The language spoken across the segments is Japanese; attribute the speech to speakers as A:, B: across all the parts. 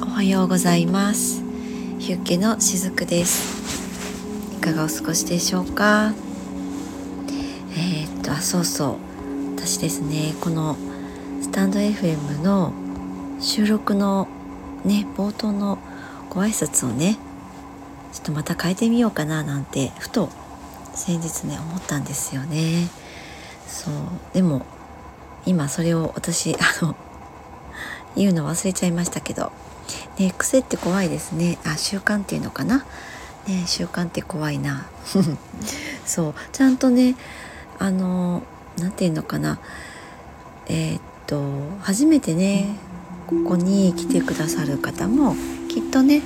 A: はおはようございます。ヒュッケのしずくです。いかがお過ごしでしょうか？えー、っとあそうそう私ですね。このスタンド FM の収録のね冒頭のご挨拶をねちょっとまた変えてみようかななんてふと先日ね思ったんですよね。そう。でも今それを私あの言うの忘れちゃいましたけど、ね、癖って怖いですね。あ習慣っていうのかな、ね、習慣って怖いな。そう。ちゃんとねあの何て言うのかな。えー、っと初めてねここに来てくださる方もきっとね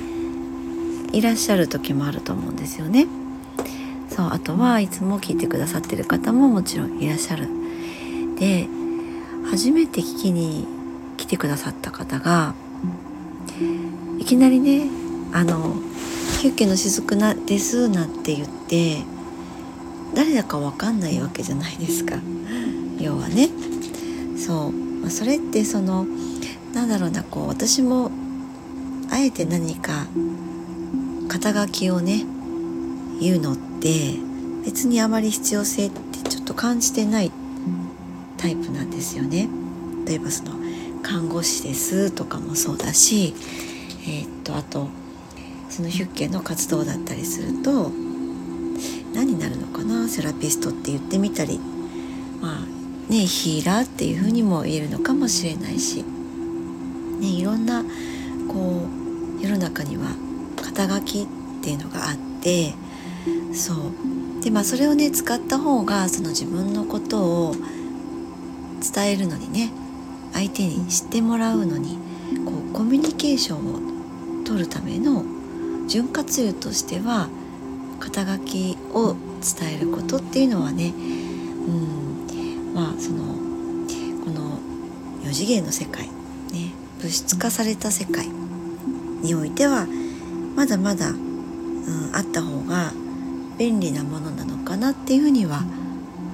A: いらっしゃる時もあると思うんですよね。そうあとはいつも聞いてくださってる方ももちろんいらっしゃる。で初めて聞きに来てくださった方がいきなりね「あのヒュッケの雫なです」なんて言って誰だか分かんないわけじゃないですか要はね。そう、それってそのなんだろうなこう私もあえて何か肩書きをね言うのって別にあまり必要性ってちょっと感じてないタイプなんですよね。例えばその看護師ですとかもそうだし、えー、っとあとそのヒュッケの活動だったりすると何になるのかなセラピストって言ってみたりまあねヒーラーっていうふうにも言えるのかもしれないし、ね、いろんなこう世の中には肩書きっていうのがあってそう。でまあそれをね使った方がその自分のことを伝えるのにね相手に知ってもらうのにこうコミュニケーションを取るための潤滑油としては肩書きを伝えることっていうのはねうんまあそのこの4次元の世界ね物質化された世界においてはまだまだ、うん、あった方が便利なものなのかなっていうふうには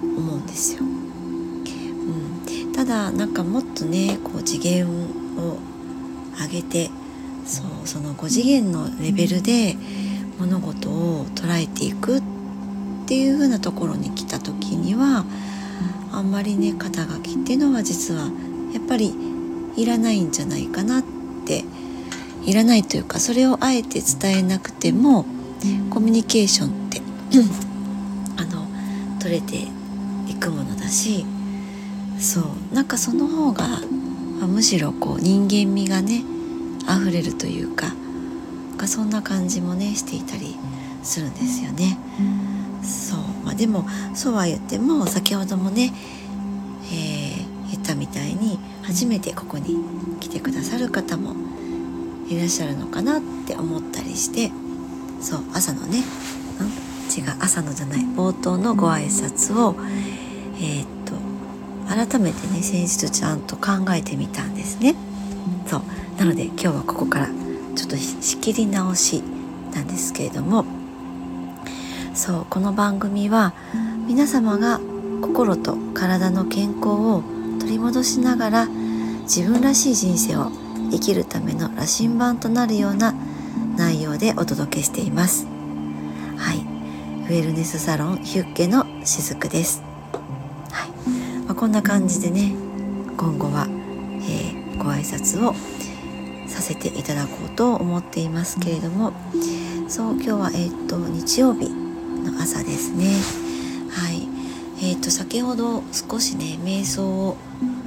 A: 思うんですよ。うん、ただなんかもっとねこう次元を上げてそうその5次元のレベルで物事を捉えていくっていう風なところに来た時にはあんまりね肩書きっていうのは実はやっぱりいらないんじゃないかなっていらないというかそれをあえて伝えなくてもコミュニケーションってあの取れていくものだしそうなんかその方がむしろこう人間味がね溢れるというかそんな感じもねしていたりするんですよね。そうまあ、でもそうは言っても先ほどもね、えー、言ったみたいに初めてここに来てくださる方もいらっしゃるのかなって思ったりしてそう朝のね、うん、違う朝のじゃない冒頭のご挨拶をえー、っと改めてね先日ちゃんと考えてみたんですね。そうなので今日はここからちょっと仕切り直しなんですけれども。そうこの番組は皆様が心と体の健康を取り戻しながら自分らしい人生を生きるための羅針盤となるような内容でお届けしています。はい。ウェルネスサロンヒュッケのしずくです。はい、まあ、こんな感じでね今後は、えー、ご挨拶をさせていただこうと思っていますけれどもそう今日はえっ、ー、と日曜日の朝ですね。はい。えっ、ー、と先ほど少しね瞑想を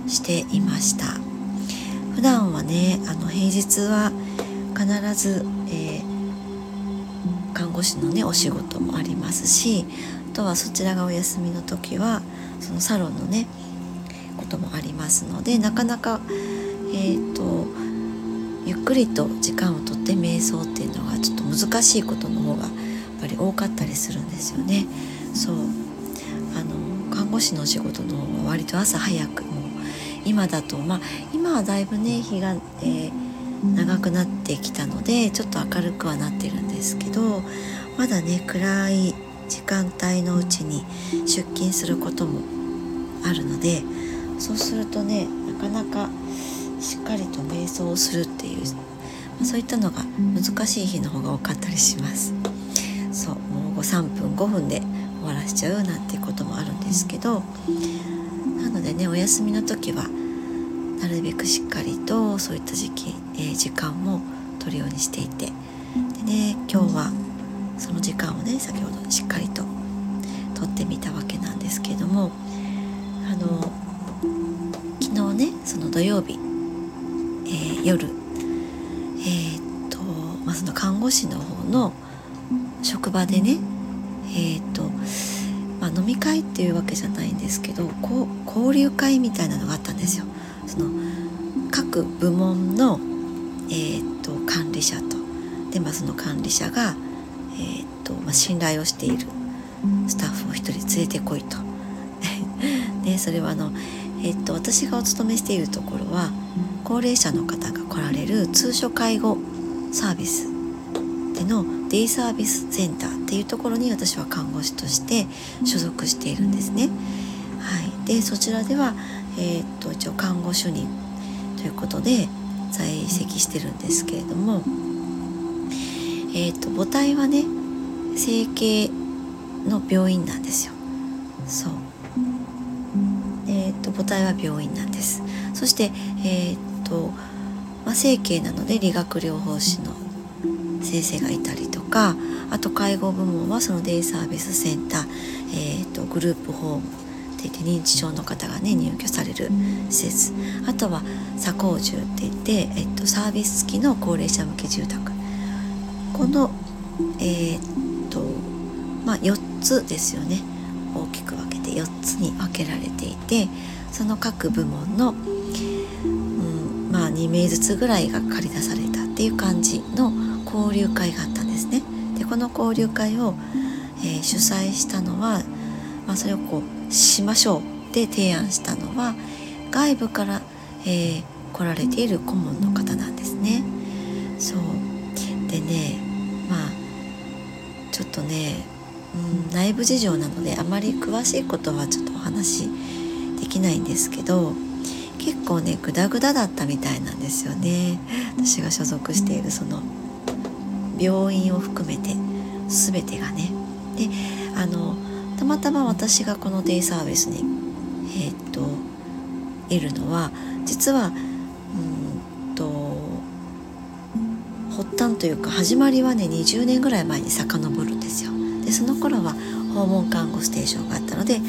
A: していました。普段はねあの平日は必ず、えー、看護師のねお仕事もありますしあとはそちらがお休みの時はそのサロンのねこともありますのでなかなかえっ、ー、とゆっくりと時間をとって瞑想っていうのがちょっと難しいことの方がやっぱり多かったりするんですよね。そうあの看護師の仕事の方は割と朝早くもう今だとまあ今はだいぶね日が、えー、長くなってきたのでちょっと明るくはなってるんですけどまだね暗い時間帯のうちに出勤することもあるのでそうするとねなかなかしっかりと瞑想をするっていう、まそういったのが難しい日の方が多かったりします。そうもう3分5分で終わらしちゃうなんていうこともあるんですけどなのでねお休みの時はなるべくしっかりとそういった時期、えー、時間も取るようにしていてでね今日はその時間をね先ほどしっかりと取ってみたわけなんですけどもあの昨日ねその土曜日、夜えー、っと、まあ、その看護師の方の職場でねえー、っと、まあ、飲み会っていうわけじゃないんですけどこう交流会みたいなのがあったんですよ。その各部門の、えー、っと管理者とで、まあ、その管理者が、えー、っとまあ、信頼をしているスタッフを一人連れてこいと。でそれはあの、えっと、私がお勤めしているところは高齢者の方が来られる通所介護サービスでのデイサービスセンターっていうところに私は看護師として所属しているんですね。はい、でそちらでは、えー、っと一応看護主任ということで在籍してるんですけれども、えー、っと母体はね整形の病院なんですよ。そう。えー、っと母体は病院なんです。そしてえー、と、まあ、整形なので理学療法士の先生がいたりとかあと介護部門はそのデイサービスセンター、えーと、グループホームって言って認知症の方がね入居される施設。あとは左高住って言って、えーと、サービス付きの高齢者向け住宅。このえっ、とまあ4つですよね。大きく分けて4つに分けられていてその各部門の、まあ2名ずつぐらいが借り出されたっていう感じの交流会があったんですね。でこの交流会を、えー、主催したのは、まあ、それをこうしましょうって提案したのは外部から、えー、来られている顧問の方なんですね。そうでねまあちょっとねうん、内部事情なのであまり詳しいことはちょっとお話できないんですけど結構ねグダグダだったみたいなんですよね。私が所属しているその病院を含めて全てがね。であのたまたま私がこのデイサービスにえー、っといるのは実はうんと発端というか始まりはね20年ぐらい前に遡るんですよ。でその頃は訪問看護ステーションがあったので、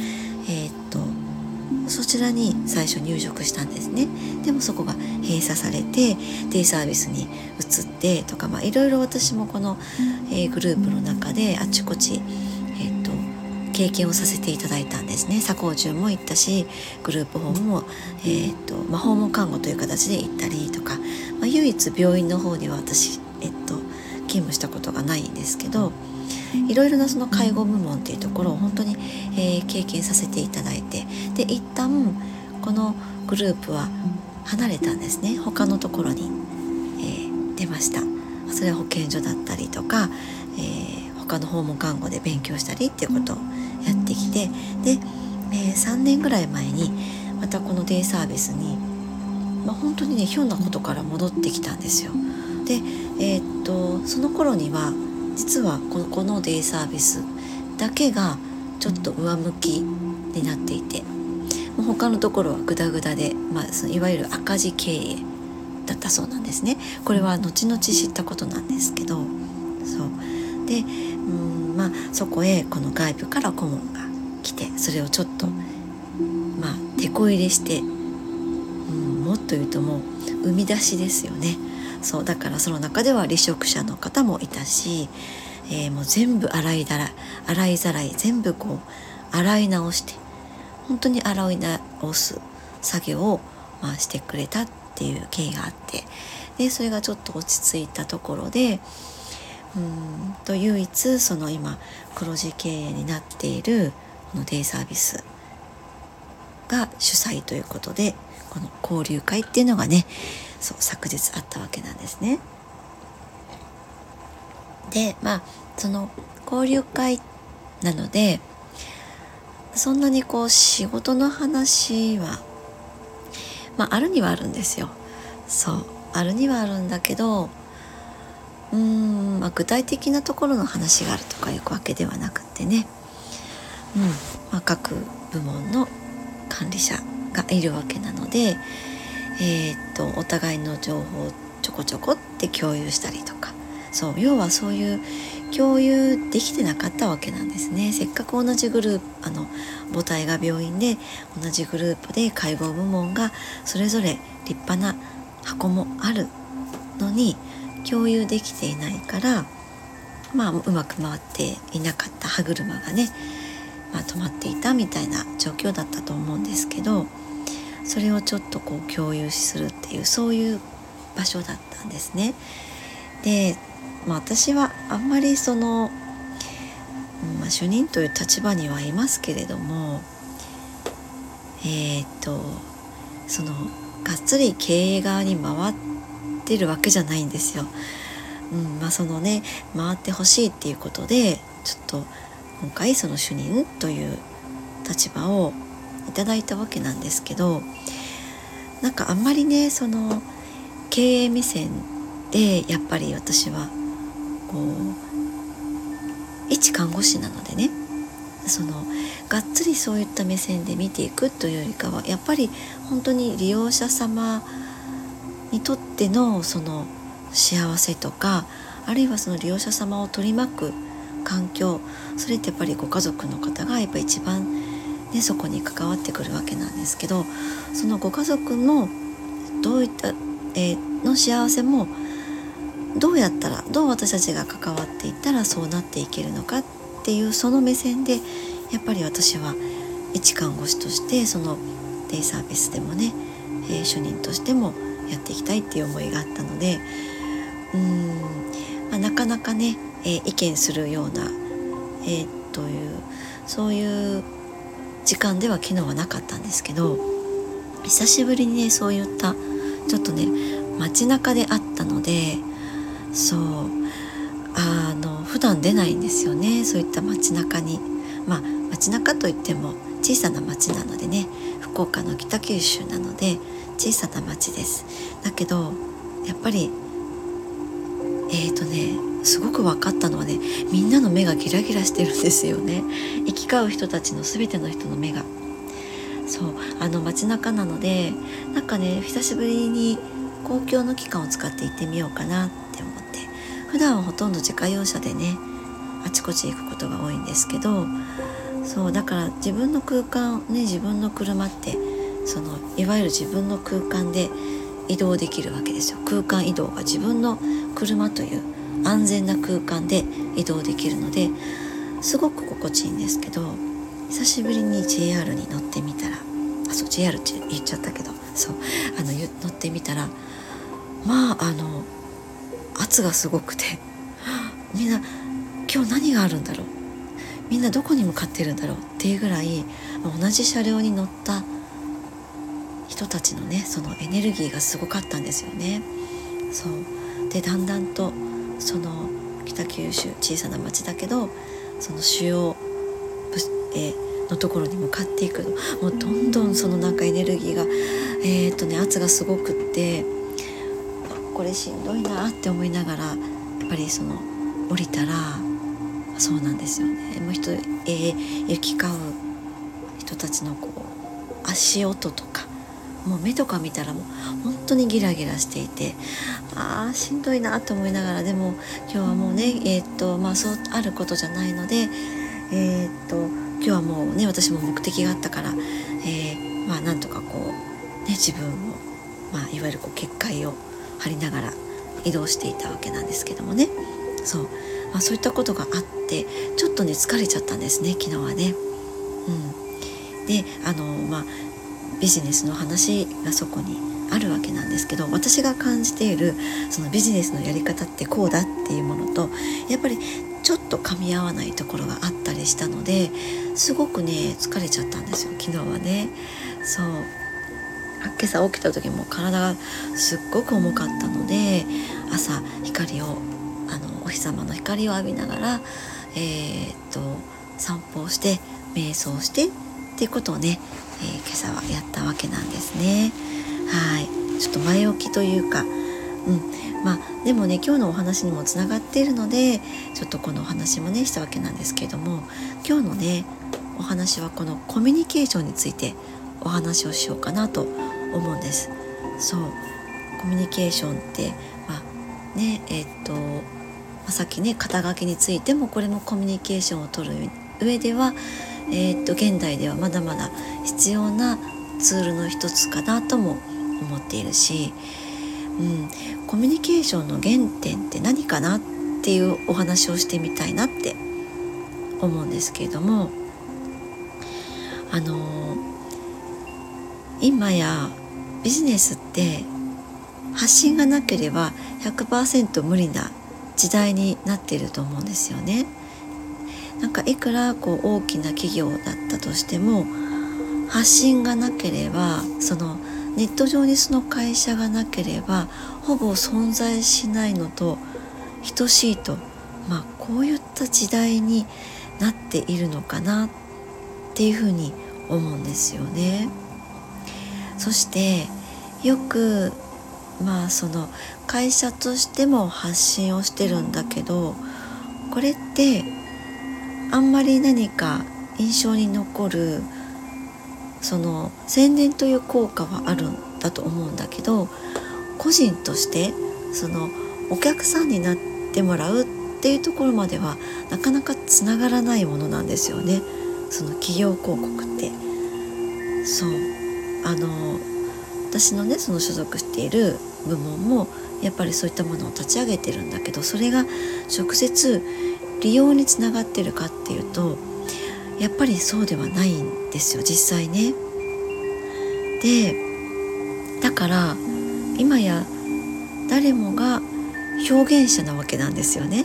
A: ちらに最初入職したんですね。でもそこが閉鎖されてデイサービスに移ってとか、まあ、いろいろ私もこの、えー、グループの中であちこち、えー、っと経験をさせていただいたんですね。左高中も行ったしグループホームも、えー、とまあ、訪問看護という形で行ったりとか、まあ、唯一病院の方には私、えっと、勤務したことがないんですけどいろいろなその介護部門っていうところを本当に、えー、経験させていただいてで一旦このグループは離れたんですね他のところに、えー、出ましたそれは保健所だったりとか、えー、他の訪問看護で勉強したりっていうことをやってきてで、えー、3年ぐらい前にまたこのデイサービスに、まあ、本当にねひょんなことから戻ってきたんですよ。で、えー、っとその頃には実はこのこのデイサービスだけがちょっと上向きになっていてもう他のところはグダグダで、まあ、そのいわゆる赤字経営だったそうなんですね。これは後々知ったことなんですけどそう。でうんまあそこへこの外部から顧問が来てそれをちょっとまあ手こ入れして、うん、もっと言うともう生み出しですよね。そうだからその中では離職者の方もいたし、えー、もう全部洗いだら洗いざらい全部こう洗い直して本当に洗い直す作業を、まあ、してくれたっていう経緯があってでそれがちょっと落ち着いたところでうんと唯一その今黒字経営になっているこのデイサービスが主催ということでこの交流会っていうのがねそう昨日あったわけなんですね。でまあその交流会なのでそんなにこう仕事の話はまああるにはあるんですよ。そうあるにはあるんだけどうーん、まあ、具体的なところの話があるとかいうわけではなくてね、うんまあ、各部門の管理者がいるわけなので、えー、っとお互いの情報をちょこちょこって共有したりとかそう要はそういう共有できてなかったわけなんですねせっかく同じグループあの母体が病院で同じグループで介護部門がそれぞれ立派な箱もあるのに共有できていないからまあうまく回っていなかった歯車がね、まあ、止まっていたみたいな状況だったと思うんですけどそれをちょっとこう共有するっていうそういう場所だったんですね。で、まあ、私はあんまりその、まあ、主任という立場にはいますけれどもえー、っとそのがっつり経営側に回ってるわけじゃないんですよ。うんまあ、そのね回ってほしいっていうことでちょっと今回その主任という立場をいただいたわけなんですけどなんかあんまりねその経営目線でやっぱり私は一看護師なのでねそのがっつりそういった目線で見ていくというよりかはやっぱり本当に利用者様にとってのその幸せとかあるいはその利用者様を取り巻く環境それってやっぱりご家族の方がやっぱ一番、ね、そこに関わってくるわけなんですけどそのご家族のどういった、えー、の幸せもどうやったらどう私たちが関わっていったらそうなっていけるのかっていうその目線でやっぱり私は一看護師としてそのデイサービスでもね、えー、主任としてもやっていきたいっていう思いがあったのでうん、まあ、なかなかね、えー、意見するような、えー、というそういう時間では昨日はなかったんですけど久しぶりにねそういったちょっとね街中であったのでそう。あの普段出ないんですよね。そういった街中に。まあ街中といっても小さな町なのでね。福岡の北九州なので小さな町です。だけどやっぱりえーとねすごく分かったのはねみんなの目がギラギラしてるんですよね。行き交う人たちの全ての人の目が。そう。あの街中なのでなんかね久しぶりに公共の機関を使って行ってみようかなって思って普段はほとんど自家用車でねあちこち行くことが多いんですけどそうだから自分の空間ね自分の車ってそのいわゆる自分の空間で移動できるわけですよ。空間移動が自分の車という安全な空間で移動できるのですごく心地いいんですけど久しぶりに JR に乗ってみたらあそう JR って言っちゃったけどそうあの乗ってみたらまああの圧がすごくて。みんな今日何があるんだろう？みんなどこに向かってるんだろう？っていうぐらい同じ車両に乗った人たちのねそのエネルギーがすごかったんですよね。そう。でだんだんとその北九州小さな町だけどその主要えのところに向かっていくもうどんどんそのなんかエネルギーがえー、っとね圧がすごくってこれしんどいなって思いながらやっぱりその降りたらそうなんですよね。もう人、えー、行き交う人たちのこう足音とかもう目とか見たらもう本当にギラギラしていてああしんどいなと思いながらでも今日はもうねえー、っとまあそうあることじゃないのでえー、っと今日はもうね私も目的があったから、えー、まあなんとかこうね自分を、まあ、いわゆるこう結界を張りながら移動していたわけなんですけどもねそう、まあ、そういったことがあってちょっとね疲れちゃったんですね昨日はね。うん、であのまあビジネスの話がそこにあるわけなんですけど私が感じているそのビジネスのやり方ってこうだっていうものとやっぱりちょっと噛み合わないところがあったりしたのですごくね疲れちゃったんですよ昨日はね。そう今朝起きた時も体がすっごく重かったので朝光をあのお日様の光を浴びながら、えー、っと散歩をして瞑想してっていうことをね、えー、今朝はやったわけなんですね。はいちょっと前置きというかうんまあ、でもね今日のお話にもつながっているのでちょっとこのお話もねしたわけなんですけれども今日のねお話はこのコミュニケーションについてお話をしようかなと思うんです。そうコミュニケーションって、まあ、ねえっと、まあ、さっきね肩書きについてもこれもコミュニケーションをとる上では、えー、っと現代ではまだまだ必要なツールの一つかなとも思っているし、うん、コミュニケーションの原点って何かなっていうお話をしてみたいなって思うんですけれどもあの今やビジネスって発信がなければ100%無理な時代になっていると思うんですよね。なんかいくらこう大きな企業だったとしても発信がなければそのネット上にその会社がなければほぼ存在しないのと等しいと、まあ、こういった時代になっているのかなっていうふうに思うんですよね。そしてよくまあその会社としても発信をしてるんだけどこれってあんまり何か印象に残るその宣伝という効果はあるんだと思うんだけど個人としてそのお客さんになってもらうっていうところまではなかなかつながらないものなんですよね。その企業広告って。そう。あの私のねその所属している部門もやっぱりそういったものを立ち上げてるんだけどそれが直接利用につながってるかっていうとやっぱりそうではないんですよ実際ね。でだから今や誰もが表現者なわけなんですよね。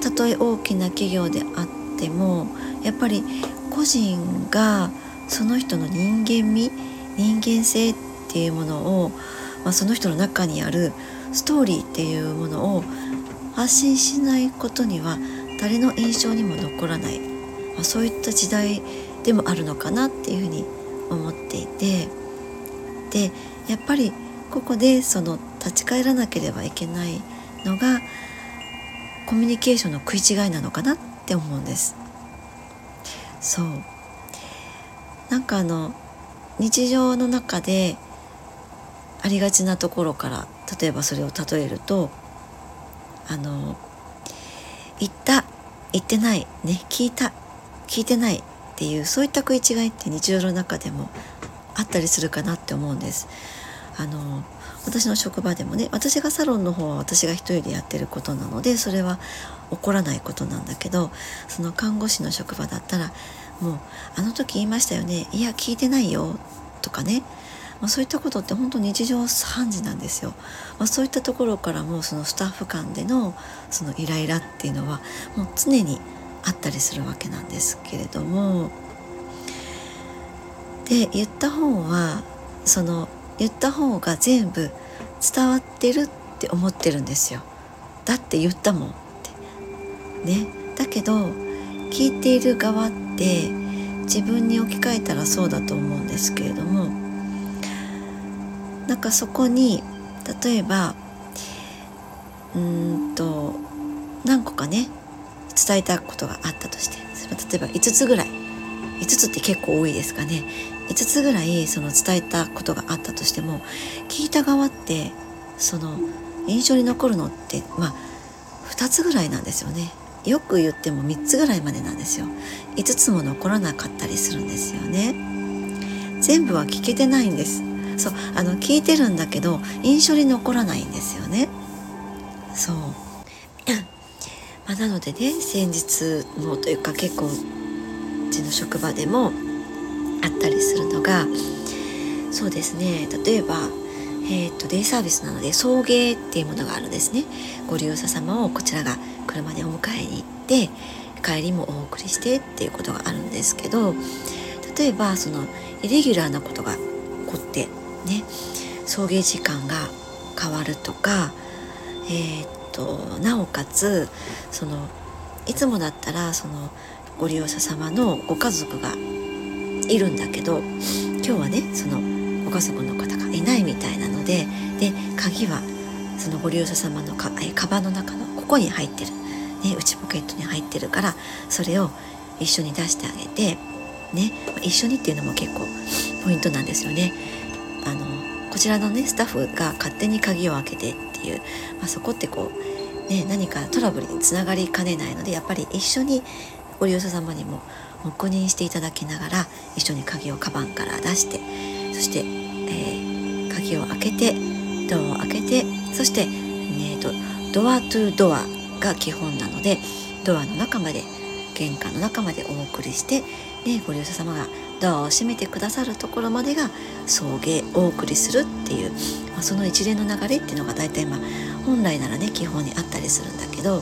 A: たとえ大きな企業であってもやっぱり個人がその人の人間味人間性っていうものを、まあ、その人の中にあるストーリーっていうものを発信しないことには誰の印象にも残らないまあ、そういった時代でもあるのかなっていうふうに思っていてでやっぱりここでその立ち返らなければいけないのがコミュニケーションの食い違いなのかなって思うんです。そうなんかあの日常の中でありがちなところから例えばそれを例えるとあの言った言ってないね聞いた聞いてないっていうそういった食い違いって日常の中でもあったりするかなって思うんです。あの私の職場でもね私がサロンの方は私が一人でやってることなのでそれは起こらないことなんだけどその看護師の職場だったらもう「あの時言いましたよね。いや聞いてないよ」とかね、まあ、そういったことって本当日常3時なんですよ、まあ、そういったところからもそのスタッフ間でのそのイライラっていうのはもう常にあったりするわけなんですけれども。で言った方はその言った方が全部伝わってるって思ってるんですよ。だって言ったもんって。ね。だけど聞いている側って自分に置き換えたらそうだと思うんですけれどもなんかそこに例えばうんと何個かね伝えたことがあったとして例えば5つぐらい。5つって結構多いですかね。5つぐらいその伝えたことがあったとしても聞いた側ってその印象に残るのってまあ2つぐらいなんですよね。よく言っても3つぐらいまでなんですよ。5つも残らなかったりするんですよね。全部は聞けてないんです。そうあの聞いてるんだけど印象に残らないんですよね。そう。まあ、なのでね先日もというか結構うちの職場でもあったりするのがそうですね。例えば、えーと、デイサービスなので送迎っていうものがあるんですね。ご利用者様をこちらが車でお迎えに行って帰りもお送りしてっていうことがあるんですけど例えばそのイレギュラーなことが起こってね送迎時間が変わるとかえー、となおかつそのいつもだったらそのご利用者様のご家族がいるんだけど今日はねそのご家族の方がいないみたいなのでで鍵はそのご利用者様のかえカバンの中のここに入ってる、ね、内ポケットに入ってるからそれを一緒に出してあげて、ね、一緒にっていうのも結構ポイントなんですよね。あのこちらのねスタッフが勝手に鍵を開けてっていう、まあ、そこってこう、ね、何かトラブルにつながりかねないのでやっぱり一緒にご利用者様にも黙認していただきながら一緒に鍵をカバンから出してそして、えー、鍵を開けてドアを開けてそして、ね、とドアトゥドアが基本なのでドアの中まで玄関の中までお送りして、ね、ご利用者様がドアを閉めてくださるところまでが送迎お送りするっていう、まあ、その一連の流れっていうのが大体まあ本来ならね基本にあったりするんだけど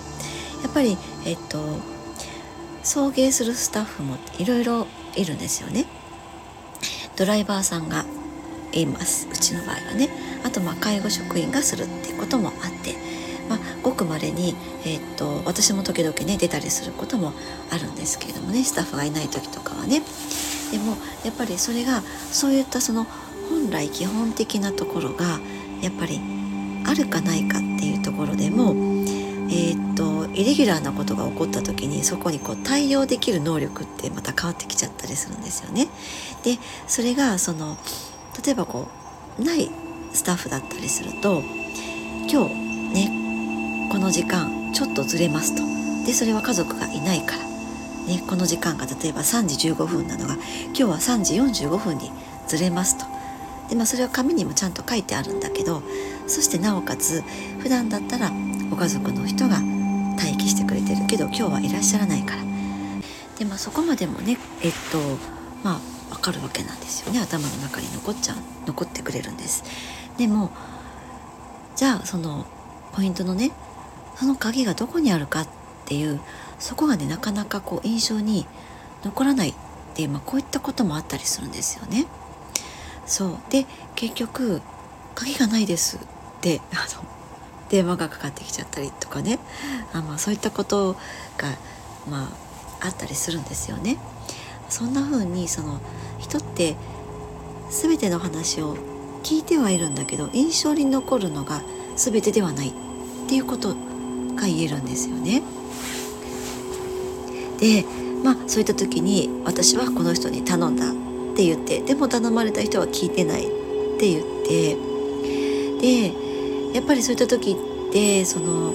A: やっぱりえっと送迎するスタッフもいろいろいるんですよね。ドライバーさんがいます。うちの場合はね。あとまあ介護職員がするっていうこともあって、まあ、ごくまれに、えー、っと私も時々ね出たりすることもあるんですけれどもね。スタッフがいない時とかはね。でもやっぱりそれがそういったその本来基本的なところがやっぱりあるかないかっていうところでもえー、っとイレギュラーなことが起こった時にそこにこう対応できる能力ってまた変わってきちゃったりするんですよね。でそれがその例えばこうないスタッフだったりすると今日ねこの時間ちょっとずれますと。でそれは家族がいないから、ね、この時間が例えば3時15分なのが今日は3時45分にずれますと。で、まあ、それは紙にもちゃんと書いてあるんだけどそしてなおかつ普段だったらご家族の人が待機してくれてるけど今日はいらっしゃらないから。でまあそこまでもねえっとまあ分かるわけなんですよね頭の中に残っちゃう残ってくれるんですでもじゃあそのポイントのねその鍵がどこにあるかっていうそこがねなかなかこう印象に残らないっていう、まあ、こういったこともあったりするんですよね。そうで結局「鍵がないです」って あの電話がかかってきちゃったりとかねあ、まあ、そういったことが、まあ、あったりするんですよね。そんな風にその人って全ての話を聞いてはいるんだけど印象に残るのが全てではないっていうことが言えるんですよね。でまあそういった時に私はこの人に頼んだって言ってでも頼まれた人は聞いてないって言ってでやっぱりそういった時ってその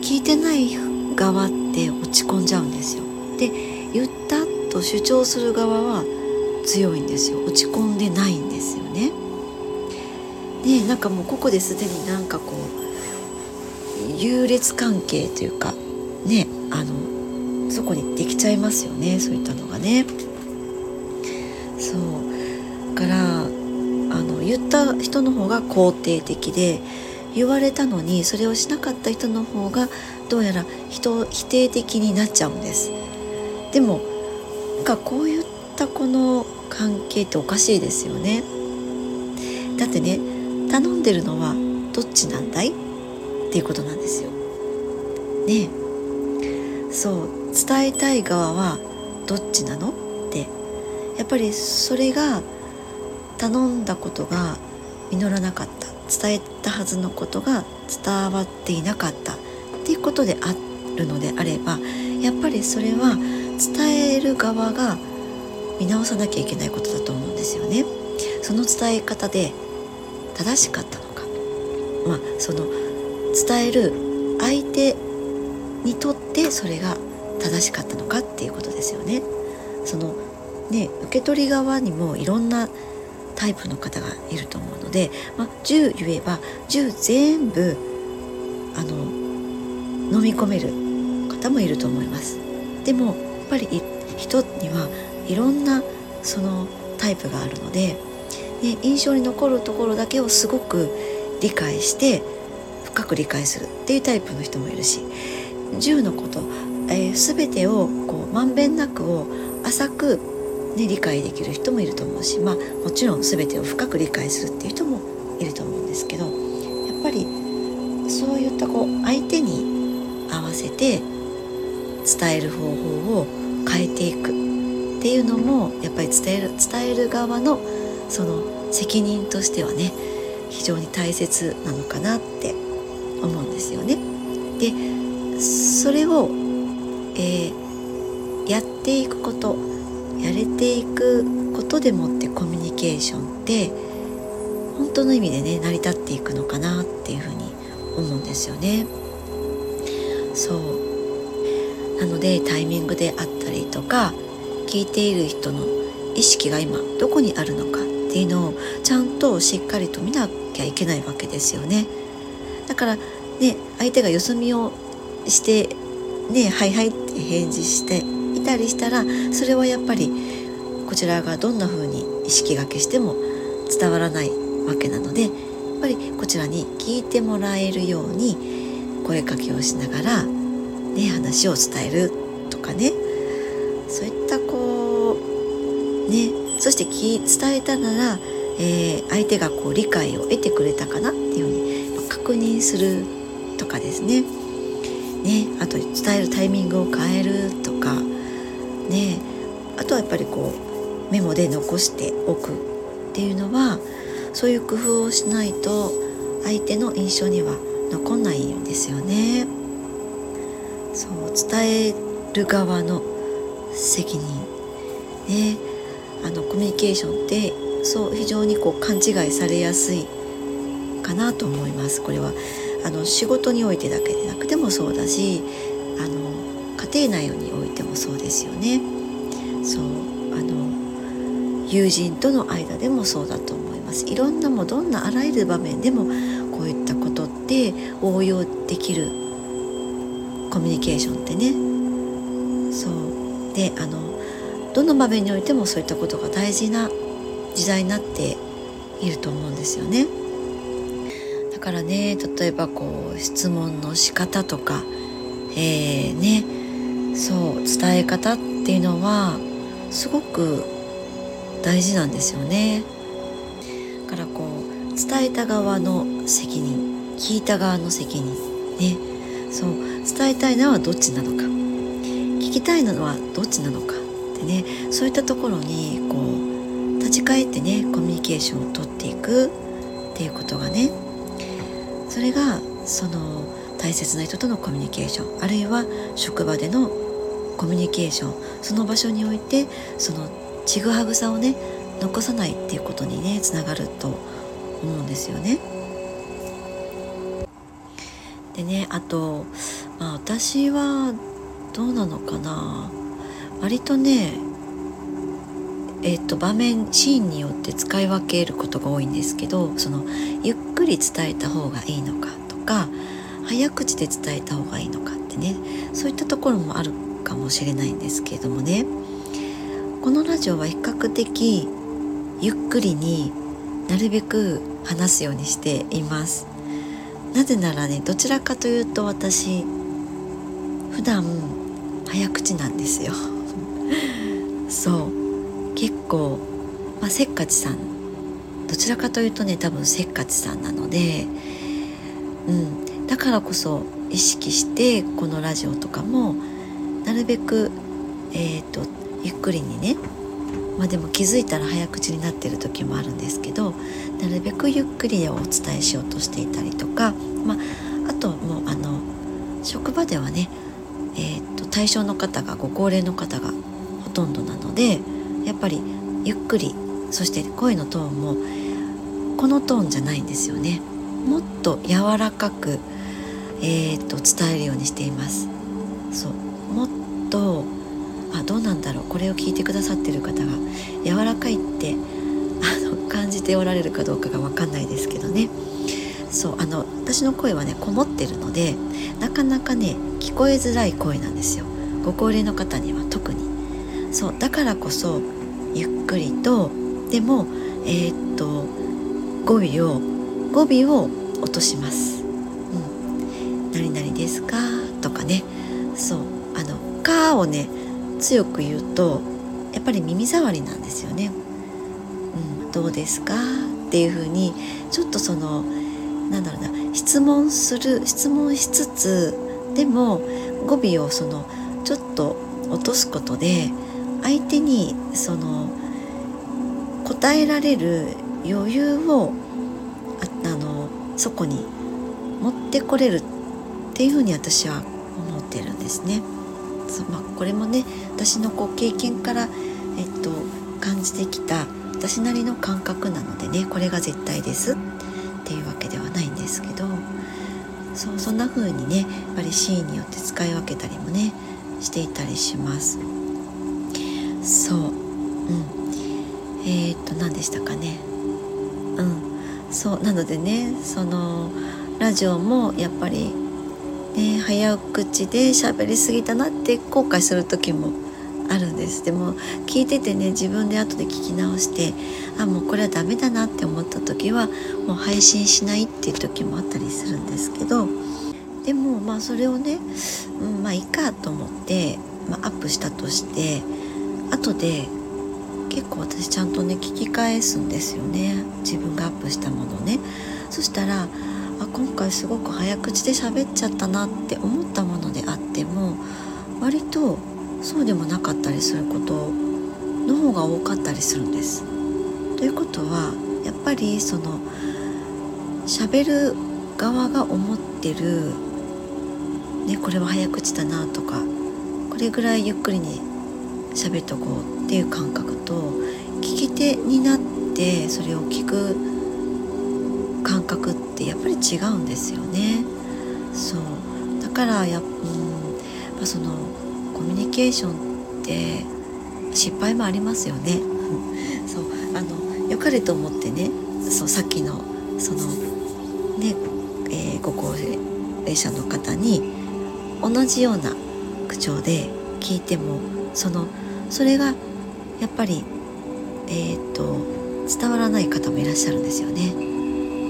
A: 聞いてない側って落ち込んじゃうんですよ。で言ったと主張する側は強いんですよ落ち込んでないんですよね。でなんかもうここですでになんかこう優劣関係というかねあのそこにできちゃいますよねそういったのがね。そうからあの言った人の方が肯定的で言われたのにそれをしなかった人の方がどうやら人否定的になっちゃうんですでもかこういったこの関係っておかしいですよね。だってね頼んでるのはどっちなんだい？っていうことなんですよ。ねそう。伝えたい側はどっちなの？って。やっぱりそれが頼んだことが実らなかった。伝えたはずのことが伝わっていなかった。っていうことであるのであればやっぱりそれは伝える側が見直さなきゃいけないことだと思うんですよね。その伝え方で正しかったのか、まあ、その伝える相手にとってそれが正しかったのかっていうことですよね。そのね受け取り側にもいろんなタイプの方がいると思うので、まあ、10言えば10全部あの飲み込める方もいると思いますでもぱり人にはいろんなそのタイプがあるので、ね、印象に残るところだけをすごく理解して深く理解するっていうタイプの人もいるし10のこと、えー、全てをこうまんべんなくを浅くね、理解できる人もいると思うし、まあ、もちろん全てを深く理解するっていう人もいると思うんですけどやっぱりそういったこう相手に合わせて伝える方法を変えていくっていうのもやっぱり伝える伝える側のその責任としてはね非常に大切なのかなって思うんですよね。でそれを、えー、やっていくことやれていくことでもってコミュニケーションって本当の意味でね成り立っていくのかなっていうふうに思うんですよね。そうなのでタイミングであったりとか聞いている人の意識が今どこにあるのかっていうのをちゃんとしっかりと見なきゃいけないわけですよね。だからね相手がよそ見をしてねはいはいって返事していたりしたらそれはやっぱりこちらがどんな風に意識がけしても伝わらないわけなのでやっぱりこちらに聞いてもらえるように声かけをしながら、ね、話を伝えるとかねそういったこうねそして伝えたなら、えー、相手がこう理解を得てくれたかなっていうふうに確認するとかですねねあと伝えるタイミングを変えるとかねあとはやっぱりこうメモで残しておくっていうのはそういう工夫をしないと相手の印象には残んないんですよね。そう伝える側の責任。ね。あのコミュニケーションってそう非常にこう勘違いされやすいかなと思います。これは。あの仕事においてだけでなくてもそうだしあの家庭内においてもそうですよね。そう。あの友人との間でもそうだと思います。いろんなもどんなあらゆる場面でもこういったことって応用できるコミュニケーションってねそうであのどの場面においてもそういったことが大事な時代になっていると思うんですよね。だからね例えばこう質問の仕方とか、えー、ねそう伝え方っていうのはすごく大事なんですよね。だからこう伝えた側の責任聞いた側の責任ねそう伝えたいのはどっちなのか。聞きたいのはどっちなのか。ってねそういったところにこう立ち返ってねコミュニケーションをとっていく。っていうことがねそれがその大切な人とのコミュニケーション。あるいは職場でのコミュニケーション。その場所においてそのちぐはぐさをね残さないっていうことにねつながると思うんですよね。でねあと、まあ、私はどうなのかな。割とねえっと場面シーンによって使い分けることが多いんですけどそのゆっくり伝えた方がいいのかとか早口で伝えた方がいいのかってねそういったところもあるかもしれないんですけれどもね。このラジオは比較的ゆっくりになるべく話すようにしています。なぜならねどちらかというと私普段早口なんですよ。そう。結構、まあ、せっかちさん。どちらかというとね多分せっかちさんなので、うん、だからこそ意識してこのラジオとかもなるべく、えーと、ゆっくりにねまあでも気づいたら早口になってる時もあるんですけどなるべくゆっくりお伝えしようとしていたりとか、まあ、あともうあの職場ではね、えーと、対象の方がご高齢の方がほとんどなのでやっぱりゆっくりそして声のトーンもこのトーンじゃないんですよね。もっと柔らかく、えーと、伝えるようにしています。そう。もっとあどうなんだろう。これを聞いてくださってる方が柔らかいってあの感じておられるかどうかが分かんないですけどね。そうあの私の声はねこもってるのでなかなかね聞こえづらい声なんですよ。ご高齢の方には特に。そうだからこそゆっくりとでもえー、っと語尾を語尾を落とします。うん、何々ですか？とかね。そうあの「か」をね強く言うとやっぱり耳障りなんですよね。うん、どうですか？っていうふうにちょっとそのなんだろうな質問する質問しつつでも語尾をそのちょっと落とすことで相手にその答えられる余裕をあのそこに持ってこれるっていうふうに私は思ってるんですね。そうまあ、これもね私のこう経験から、えっと、感じてきた私なりの感覚なのでねこれが絶対ですっていうわけではですけどそうそんな風にねやっぱりシーンによって使い分けたりもねしていたりします。そううん。えー、っと何でしたかね。うん。そうなのでねそのラジオもやっぱりね早口で喋りすぎたなって後悔する時もあるんです。でも聞いててね自分で後で聞き直してあもうこれはダメだなって思った時はもう配信しないっていう時もあったりするんですけどでもまあそれをね、うん、まあいいかと思って、まあ、アップしたとして後で結構私ちゃんとね聞き返すんですよね。自分がアップしたものね。そしたらあ今回すごく早口で喋っちゃったなって思ったものであっても割とそうでもなかったりすることの方が多かったりするんです。ということはやっぱりその喋る側が思ってるね、これは早口だなとかこれぐらいゆっくりに喋っとこうっていう感覚と聞き手になってそれを聞く感覚ってやっぱり違うんですよね。そうだからや、うんまあ、そのコミュニケーションって失敗もありますよね。そうあの良かれと思ってねそうさっきのそのね、えー、ご高齢者の方に同じような口調で聞いてもそのそれがやっぱりえっ、と伝わらない方もいらっしゃるんですよね。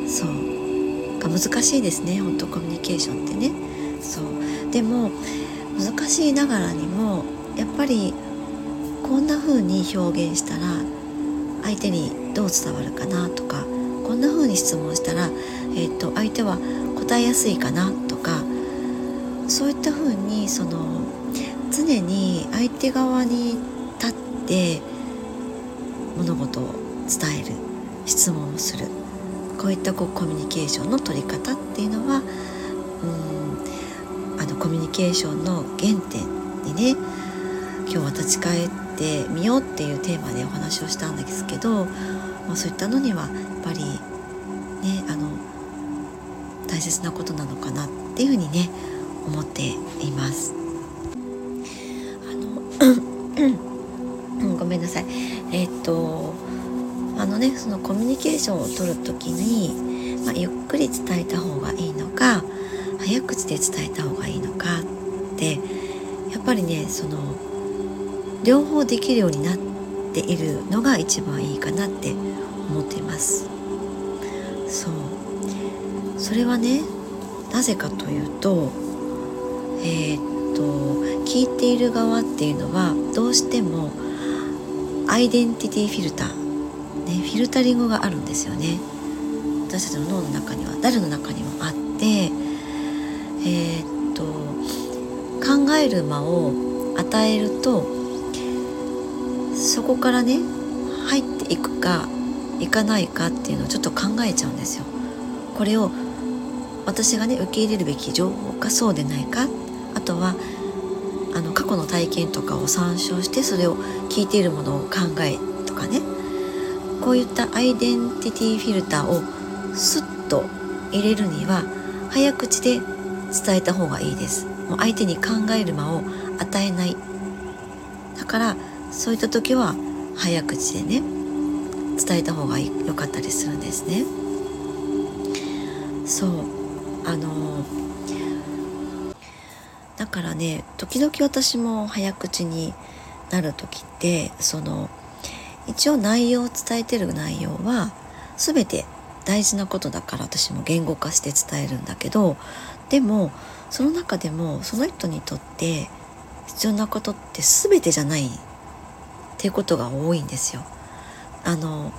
A: そうが難しいですね本当コミュニケーションってね。そうでも難しいながらにもやっぱりこんな風に表現したら相手にどう伝わるかなとかこんな風に質問したら、えーと相手は答えやすいかなとかそういったふうにその常に相手側に立って物事を伝える質問をするこういったこうコミュニケーションの取り方っていうのはうんコミュニケーションの原点にね今日は立ち返ってみようっていうテーマでお話をしたんですけど、まあ、そういったのにはやっぱりねあの大切なことなのかなっていうふうにね思っています。あの ごめんなさい。えっ、とあのねそのコミュニケーションを取る時に、まあ、ゆっくり伝えた方が口で伝えた方がいいのかってやっぱりねその両方できるようになっているのが一番いいかなって思っています。そうそれはねなぜかというとえー、っと聞いている側っていうのはどうしてもアイデンティティフィルター、ね、フィルタリングがあるんですよね私たちの脳の中には誰の中にもあってえー、っと考える間を与えるとそこからね入っていくかいかないかっていうのをちょっと考えちゃうんですよ。これを私がね受け入れるべき情報かそうでないかあとはあの過去の体験とかを参照してそれを聞いているものを考えとかねこういったアイデンティティフィルターをスッと入れるには早口で伝えた方がいいです。もう相手に考える間を与えない。だからそういった時は早口でね伝えた方が良かったりするんですね。そう。あのだからね時々私も早口になる時ってその一応内容を伝えてる内容は全て大事なことだから私も言語化して伝えるんだけどでもその中でもその人にとって必要なことって全てじゃないっていうことが多いんですよ。あの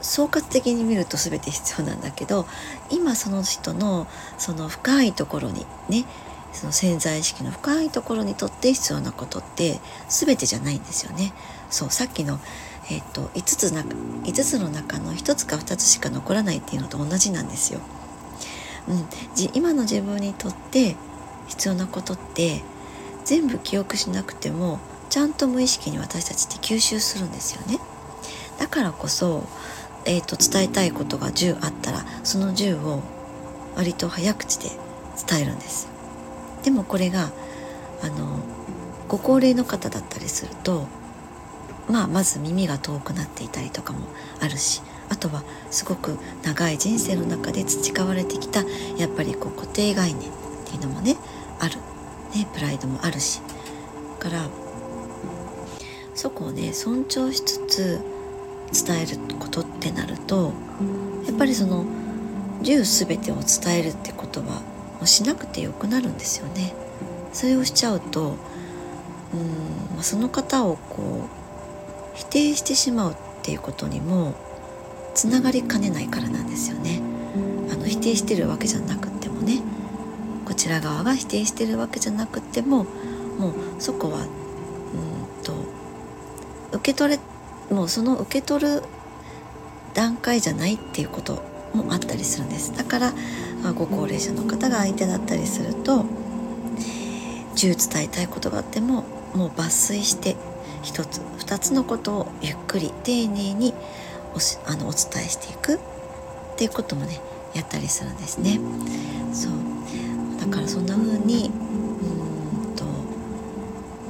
A: 総括的に見ると全て必要なんだけど今その人のその深いところにねその潜在意識の深いところにとって必要なことって全てじゃないんですよね。そうさっきの、えーと、5, つな5つの中の1つか2つしか残らないっていうのと同じなんですよ。うん、今の自分にとって必要なことって全部記憶しなくてもちゃんと無意識に私たちって吸収するんですよね。だからこそ、えーと、伝えたいことが10あったらその10を割と早口で伝えるんです。でもこれがあのご高齢の方だったりするとまあまず耳が遠くなっていたりとかもあるしあとはすごく長い人生の中で培われてきたやっぱりこう固定概念っていうのもねある、ね、プライドもあるしからそこをね尊重しつつ伝えることってなるとやっぱりその10全てを伝えるってことはもうしなくてよくなるんですよね。それをしちゃうとうんその方をこう否定してしまうっていうことにもつながりかねないからなんですよね。あの否定してるわけじゃなくてもねこちら側が否定してるわけじゃなくてももうそこはうんと受け取れもうその受け取る段階じゃないっていうこともあったりするんですだからご高齢者の方が相手だったりすると10伝えたいことがあってももう抜粋して1つ2つのことをゆっくり丁寧におしあのお伝えしていくっていうこともねやったりするんですね。そうだからそんな風にうんと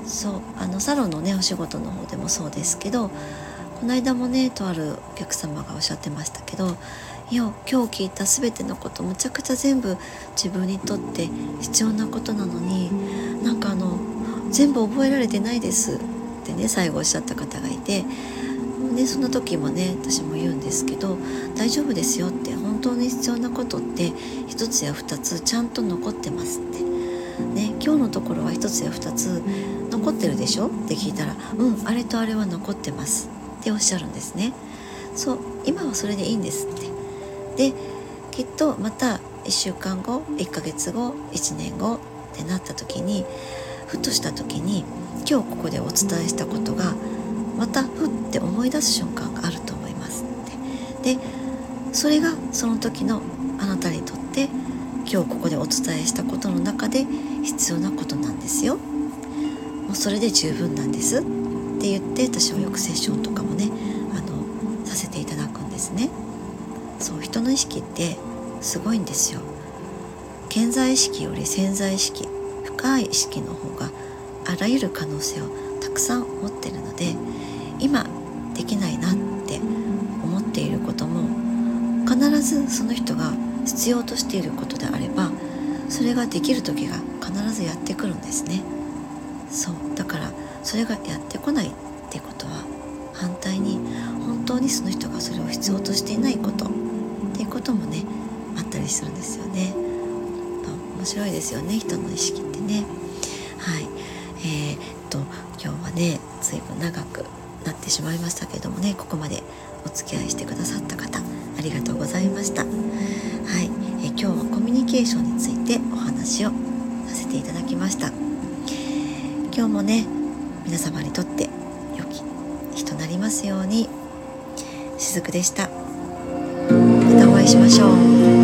A: そうあのサロンのねお仕事の方でもそうですけどこの間もねとあるお客様がおっしゃってましたけどいや今日聞いた全てのことむちゃくちゃ全部自分にとって必要なことなのになんかあの全部覚えられてないですってね最後おっしゃった方がいてでその時もね私も言うんですけど大丈夫ですよって本当に必要なことって1つや2つちゃんと残ってますって。ね今日のところは1つや2つ残ってるでしょ？って聞いたらうんあれとあれは残ってますっておっしゃるんですね。そう今はそれでいいんですって。できっとまた1週間後1ヶ月後1年後ってなった時にふとした時に今日ここでお伝えしたことがまたふって思い出す瞬間があると思いますって。でそれがその時のあなたにとって今日ここでお伝えしたことの中で必要なことなんですよ。もうそれで十分なんです。って言って私はよくセッションとかもねあのさせていただくんですね。そう人の意識ってすごいんですよ。健在意識より潜在意識深い意識の方があらゆる可能性をたくさん持ってるので今できないなって思っていることも必ずその人が必要としていることであればそれができる時が必ずやってくるんですね。そう。だからそれがやってこないってことは反対に本当にその人がそれを必要としていないことっていうこともねあったりするんですよね。面白いですよね人の意識ってね。ね随分長くなってしまいましたけどもねここまでお付き合いしてくださった方ありがとうございました。はい。え今日はコミュニケーションについてお話をさせていただきました。今日もね皆様にとって良き日となりますようにしずくでした。またお会いしましょう。